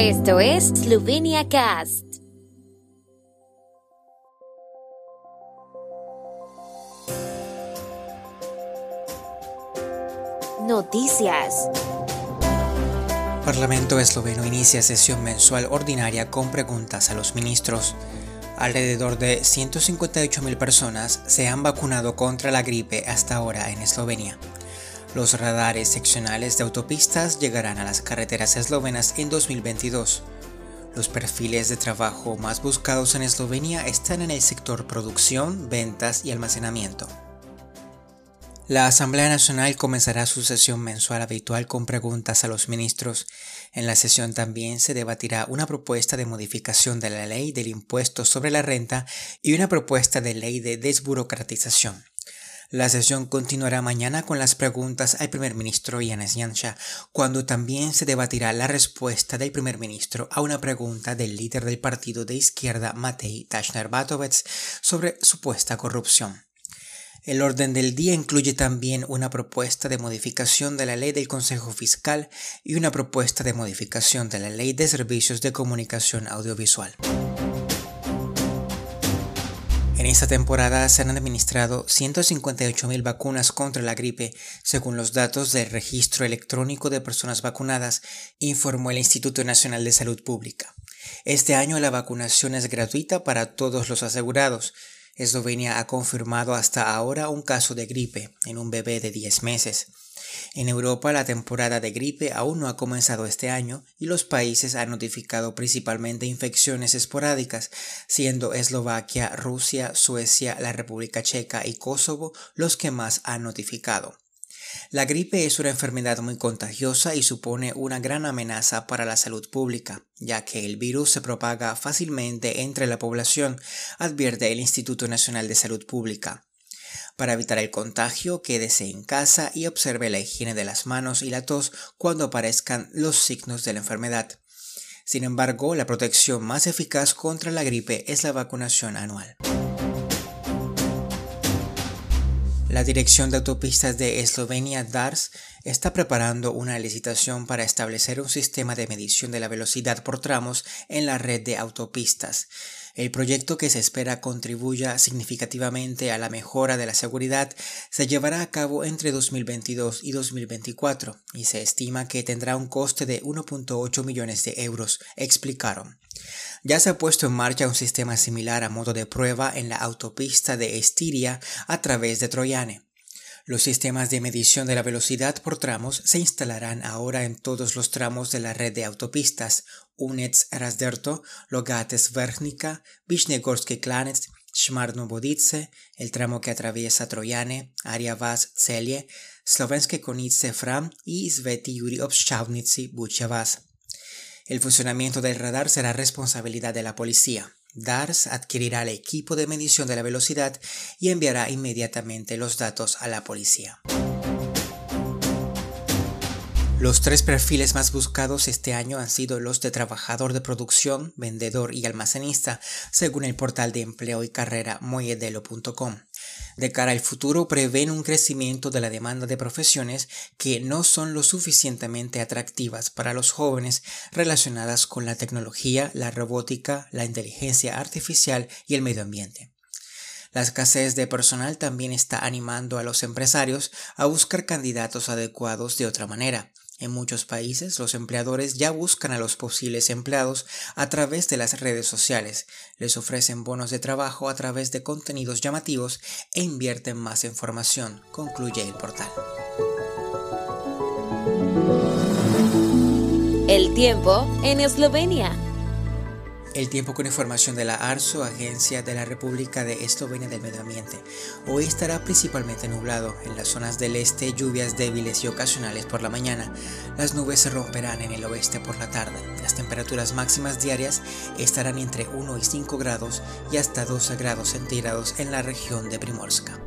Esto es Slovenia Cast. Noticias. Parlamento esloveno inicia sesión mensual ordinaria con preguntas a los ministros. Alrededor de 158.000 personas se han vacunado contra la gripe hasta ahora en Eslovenia. Los radares seccionales de autopistas llegarán a las carreteras eslovenas en 2022. Los perfiles de trabajo más buscados en Eslovenia están en el sector producción, ventas y almacenamiento. La Asamblea Nacional comenzará su sesión mensual habitual con preguntas a los ministros. En la sesión también se debatirá una propuesta de modificación de la ley del impuesto sobre la renta y una propuesta de ley de desburocratización. La sesión continuará mañana con las preguntas al primer ministro Yanis Yansha, cuando también se debatirá la respuesta del primer ministro a una pregunta del líder del partido de izquierda Matei Tashner Batovets sobre supuesta corrupción. El orden del día incluye también una propuesta de modificación de la ley del Consejo Fiscal y una propuesta de modificación de la ley de servicios de comunicación audiovisual. En esta temporada se han administrado 158.000 vacunas contra la gripe, según los datos del Registro Electrónico de Personas Vacunadas, informó el Instituto Nacional de Salud Pública. Este año la vacunación es gratuita para todos los asegurados. Eslovenia ha confirmado hasta ahora un caso de gripe en un bebé de 10 meses. En Europa la temporada de gripe aún no ha comenzado este año y los países han notificado principalmente infecciones esporádicas, siendo Eslovaquia, Rusia, Suecia, la República Checa y Kosovo los que más han notificado. La gripe es una enfermedad muy contagiosa y supone una gran amenaza para la salud pública, ya que el virus se propaga fácilmente entre la población, advierte el Instituto Nacional de Salud Pública. Para evitar el contagio, quédese en casa y observe la higiene de las manos y la tos cuando aparezcan los signos de la enfermedad. Sin embargo, la protección más eficaz contra la gripe es la vacunación anual. La Dirección de Autopistas de Eslovenia, DARS, está preparando una licitación para establecer un sistema de medición de la velocidad por tramos en la red de autopistas. El proyecto que se espera contribuya significativamente a la mejora de la seguridad se llevará a cabo entre 2022 y 2024 y se estima que tendrá un coste de 1.8 millones de euros, explicaron. Ya se ha puesto en marcha un sistema similar a modo de prueba en la autopista de Estiria a través de Troyane. Los sistemas de medición de la velocidad por tramos se instalarán ahora en todos los tramos de la red de autopistas Unets Razderto, Logates Verhnica, Vishnegorsky Klanec, Šmartno Bodice, el tramo que atraviesa Trojane, Aria Vas Celje, Slovenske Konice Fram y Sveti Yuri Obščavnici Bucha El funcionamiento del radar será responsabilidad de la policía. DARS adquirirá el equipo de medición de la velocidad y enviará inmediatamente los datos a la policía. Los tres perfiles más buscados este año han sido los de trabajador de producción, vendedor y almacenista, según el portal de empleo y carrera moyedelo.com. De cara al futuro prevén un crecimiento de la demanda de profesiones que no son lo suficientemente atractivas para los jóvenes relacionadas con la tecnología, la robótica, la inteligencia artificial y el medio ambiente. La escasez de personal también está animando a los empresarios a buscar candidatos adecuados de otra manera. En muchos países los empleadores ya buscan a los posibles empleados a través de las redes sociales, les ofrecen bonos de trabajo a través de contenidos llamativos e invierten más en formación, concluye el portal. El tiempo en Eslovenia. El tiempo con información de la ARSO, Agencia de la República de Eslovenia del Medio Ambiente. Hoy estará principalmente nublado. En las zonas del este, lluvias débiles y ocasionales por la mañana. Las nubes se romperán en el oeste por la tarde. Las temperaturas máximas diarias estarán entre 1 y 5 grados y hasta 12 grados centígrados en la región de Primorska.